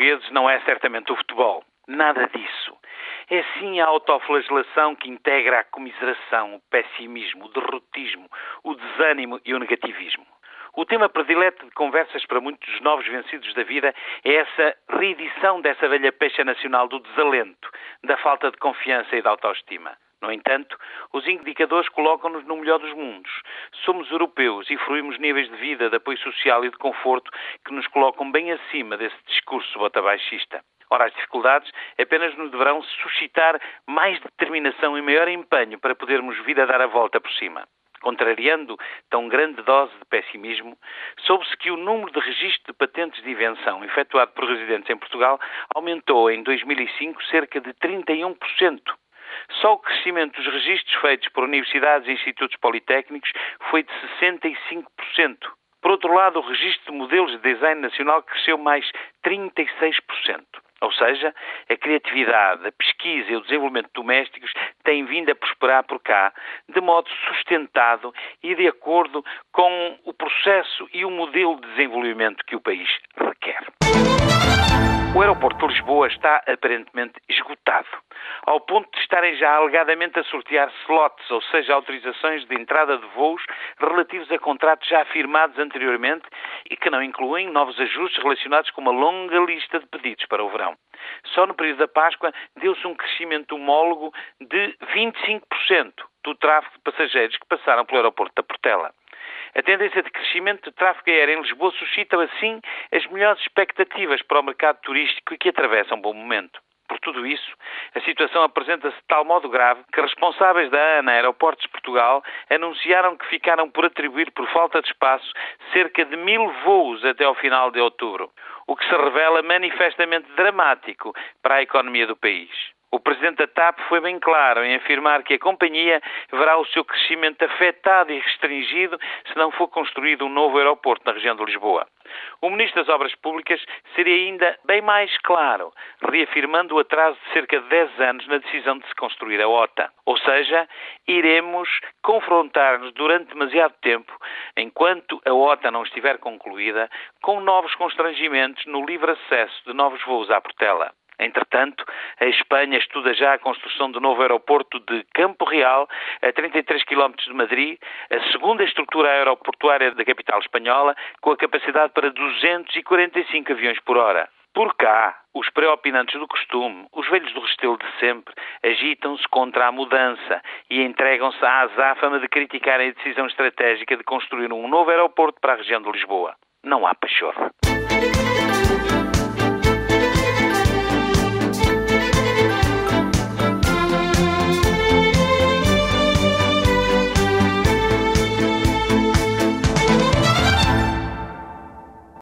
portugueses não é certamente o futebol. Nada disso. É sim a autoflagelação que integra a comiseração, o pessimismo, o derrotismo, o desânimo e o negativismo. O tema predileto de conversas para muitos dos novos vencidos da vida é essa reedição dessa velha pecha nacional do desalento, da falta de confiança e da autoestima. No entanto, os indicadores colocam-nos no melhor dos mundos. Somos europeus e fruímos níveis de vida, de apoio social e de conforto que nos colocam bem acima desse discurso botabaixista. Ora, as dificuldades apenas nos deverão suscitar mais determinação e maior empenho para podermos vir a dar a volta por cima. Contrariando tão grande dose de pessimismo, soube-se que o número de registro de patentes de invenção efetuado por residentes em Portugal aumentou em 2005 cerca de 31%. Só o crescimento dos registros feitos por universidades e institutos politécnicos foi de 65%. Por outro lado, o registro de modelos de design nacional cresceu mais 36%. Ou seja, a criatividade, a pesquisa e o desenvolvimento domésticos têm vindo a prosperar por cá de modo sustentado e de acordo com o processo e o modelo de desenvolvimento que o país requer. O aeroporto de Lisboa está aparentemente esgotado, ao ponto de estarem já alegadamente a sortear slots, ou seja, autorizações de entrada de voos relativos a contratos já firmados anteriormente e que não incluem novos ajustes relacionados com uma longa lista de pedidos para o verão. Só no período da Páscoa deu-se um crescimento homólogo de 25% do tráfego de passageiros que passaram pelo aeroporto da Portela. A tendência de crescimento de tráfego aéreo em Lisboa suscita, assim, as melhores expectativas para o mercado turístico que atravessa um bom momento. Por tudo isso, a situação apresenta-se de tal modo grave que responsáveis da ANA Aeroportos Portugal anunciaram que ficaram por atribuir, por falta de espaço, cerca de mil voos até ao final de outubro, o que se revela manifestamente dramático para a economia do país. O presidente da TAP foi bem claro em afirmar que a companhia verá o seu crescimento afetado e restringido se não for construído um novo aeroporto na região de Lisboa. O ministro das Obras Públicas seria ainda bem mais claro, reafirmando o atraso de cerca de 10 anos na decisão de se construir a OTA. Ou seja, iremos confrontar-nos durante demasiado tempo, enquanto a OTA não estiver concluída, com novos constrangimentos no livre acesso de novos voos à Portela. Entretanto, a Espanha estuda já a construção do novo aeroporto de Campo Real, a 33 km de Madrid, a segunda estrutura aeroportuária da capital espanhola, com a capacidade para 245 aviões por hora. Por cá, os preopinantes do costume, os velhos do restelo de sempre, agitam-se contra a mudança e entregam-se à azáfama de criticarem a decisão estratégica de construir um novo aeroporto para a região de Lisboa. Não há pachorra.